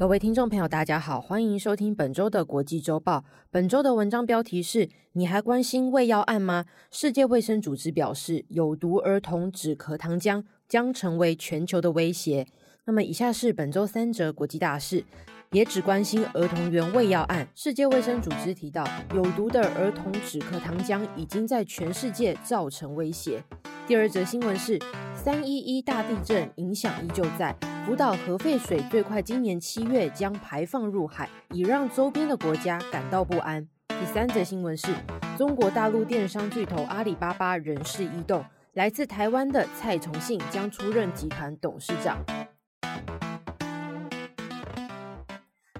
各位听众朋友，大家好，欢迎收听本周的国际周报。本周的文章标题是：你还关心胃药案吗？世界卫生组织表示，有毒儿童止咳糖浆将成为全球的威胁。那么，以下是本周三则国际大事，也只关心儿童原胃药案。世界卫生组织提到，有毒的儿童止咳糖浆已经在全世界造成威胁。第二则新闻是：三一一大地震影响依旧在。福岛核废水最快今年七月将排放入海，已让周边的国家感到不安。第三则新闻是，中国大陆电商巨头阿里巴巴人事异动，来自台湾的蔡崇信将出任集团董事长。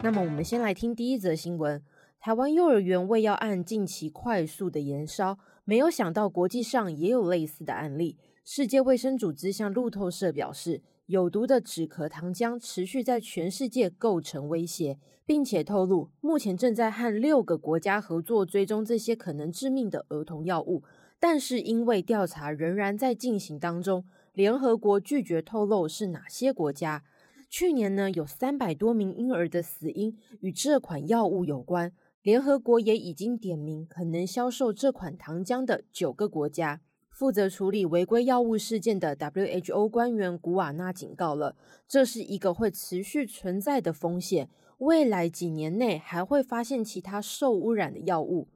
那么，我们先来听第一则新闻：台湾幼儿园喂药案近期快速的延烧，没有想到国际上也有类似的案例。世界卫生组织向路透社表示。有毒的止咳糖浆持续在全世界构成威胁，并且透露目前正在和六个国家合作追踪这些可能致命的儿童药物。但是因为调查仍然在进行当中，联合国拒绝透露是哪些国家。去年呢，有三百多名婴儿的死因与这款药物有关，联合国也已经点名可能销售这款糖浆的九个国家。负责处理违规药物事件的 WHO 官员古瓦纳警告了，这是一个会持续存在的风险，未来几年内还会发现其他受污染的药物。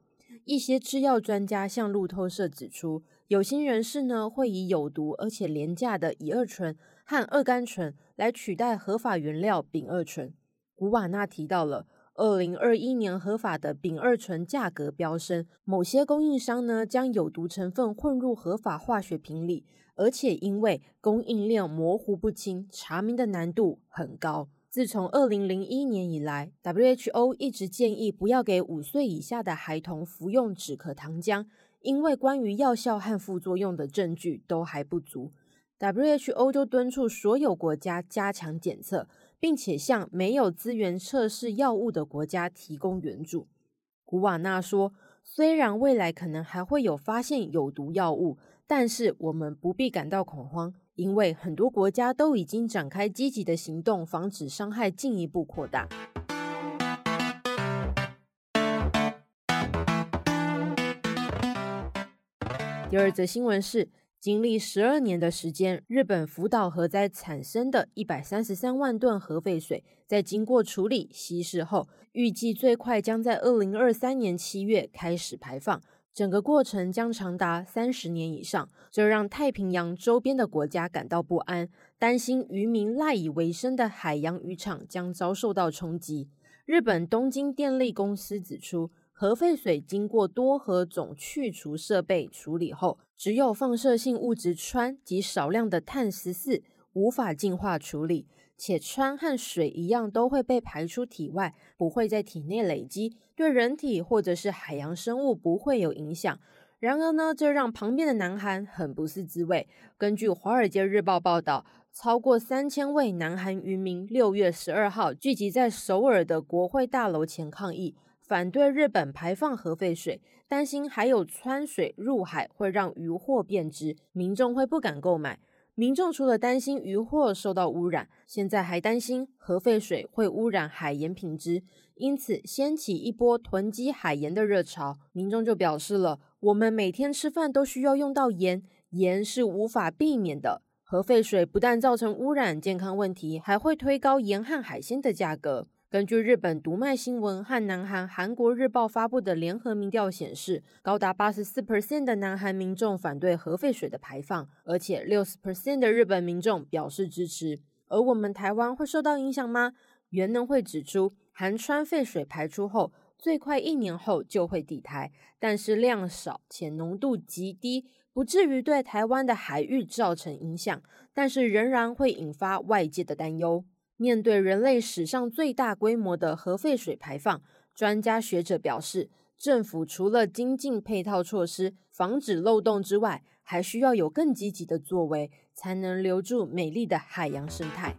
一些制药专家向路透社指出，有心人士呢会以有毒而且廉价的乙二醇和二甘醇来取代合法原料丙二醇。古瓦纳提到了。二零二一年合法的丙二醇价格飙升，某些供应商呢将有毒成分混入合法化学品里，而且因为供应链模糊不清，查明的难度很高。自从二零零一年以来，WHO 一直建议不要给五岁以下的孩童服用止咳糖浆，因为关于药效和副作用的证据都还不足。WHO 就敦促所有国家加强检测。并且向没有资源测试药物的国家提供援助。古瓦纳说：“虽然未来可能还会有发现有毒药物，但是我们不必感到恐慌，因为很多国家都已经展开积极的行动，防止伤害进一步扩大。”第二则新闻是。经历十二年的时间，日本福岛核灾产生的一百三十三万吨核废水，在经过处理稀释后，预计最快将在二零二三年七月开始排放，整个过程将长达三十年以上。这让太平洋周边的国家感到不安，担心渔民赖以为生的海洋渔场将遭受到冲击。日本东京电力公司指出，核废水经过多核种去除设备处理后，只有放射性物质氚及少量的碳十四无法净化处理，且氚和水一样都会被排出体外，不会在体内累积，对人体或者是海洋生物不会有影响。然而呢，这让旁边的南韩很不是滋味。根据《华尔街日报》报道，超过三千位南韩渔民六月十二号聚集在首尔的国会大楼前抗议。反对日本排放核废水，担心还有川水入海会让渔获变质，民众会不敢购买。民众除了担心渔获受到污染，现在还担心核废水会污染海盐品质，因此掀起一波囤积海盐的热潮。民众就表示了：我们每天吃饭都需要用到盐，盐是无法避免的。核废水不但造成污染、健康问题，还会推高盐和海鲜的价格。根据日本读卖新闻和南韩韩国日报发布的联合民调显示，高达八十四 percent 的南韩民众反对核废水的排放，而且六十 percent 的日本民众表示支持。而我们台湾会受到影响吗？原能会指出，含氚废水排出后，最快一年后就会抵台，但是量少且浓度极低，不至于对台湾的海域造成影响，但是仍然会引发外界的担忧。面对人类史上最大规模的核废水排放，专家学者表示，政府除了精进配套措施，防止漏洞之外，还需要有更积极的作为，才能留住美丽的海洋生态。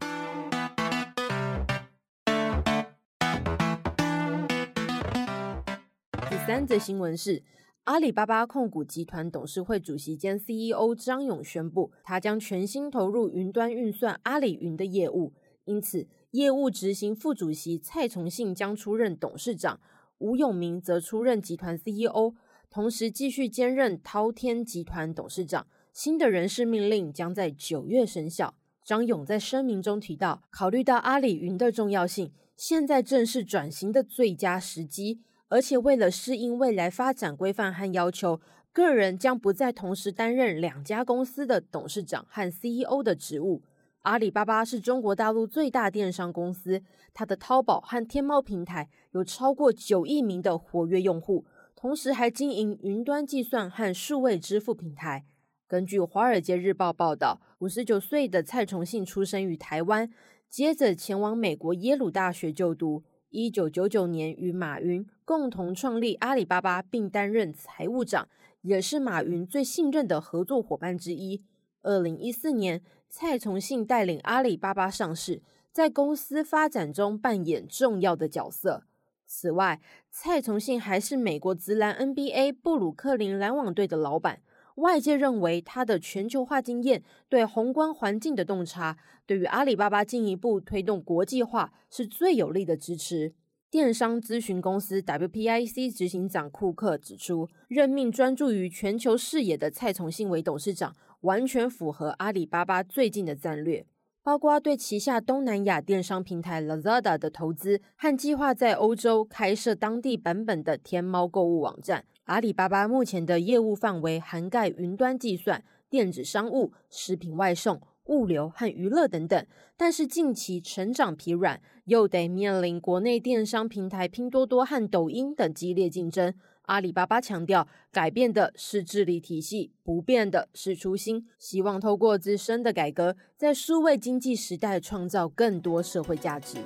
第三则新闻是，阿里巴巴控股集团董事会主席兼 CEO 张勇宣布，他将全心投入云端运算阿里云的业务，因此业务执行副主席蔡崇信将出任董事长，吴永明则出任集团 CEO。同时继续兼任滔天集团董事长，新的人事命令将在九月生效。张勇在声明中提到，考虑到阿里云的重要性，现在正是转型的最佳时机，而且为了适应未来发展规范和要求，个人将不再同时担任两家公司的董事长和 CEO 的职务。阿里巴巴是中国大陆最大电商公司，它的淘宝和天猫平台有超过九亿名的活跃用户。同时还经营云端计算和数位支付平台。根据《华尔街日报》报道，五十九岁的蔡崇信出生于台湾，接着前往美国耶鲁大学就读。一九九九年与马云共同创立阿里巴巴，并担任财务长，也是马云最信任的合作伙伴之一。二零一四年，蔡崇信带领阿里巴巴上市，在公司发展中扮演重要的角色。此外，蔡崇信还是美国职篮 NBA 布鲁克林篮网队的老板。外界认为他的全球化经验、对宏观环境的洞察，对于阿里巴巴进一步推动国际化是最有力的支持。电商咨询公司 WPIC 执行长库克指出，任命专注于全球视野的蔡崇信为董事长，完全符合阿里巴巴最近的战略。包括对旗下东南亚电商平台 Lazada 的投资和计划在欧洲开设当地版本的天猫购物网站。阿里巴巴目前的业务范围涵盖云端计算、电子商务、食品外送、物流和娱乐等等，但是近期成长疲软，又得面临国内电商平台拼多多和抖音等激烈竞争。阿里巴巴强调，改变的是治理体系，不变的是初心。希望透过自身的改革，在数位经济时代创造更多社会价值。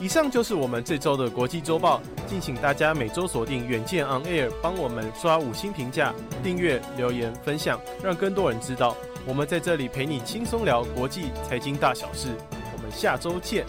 以上就是我们这周的国际周报，敬请大家每周锁定远见 On Air，帮我们刷五星评价、订阅、留言、分享，让更多人知道。我们在这里陪你轻松聊国际财经大小事。我们下周见。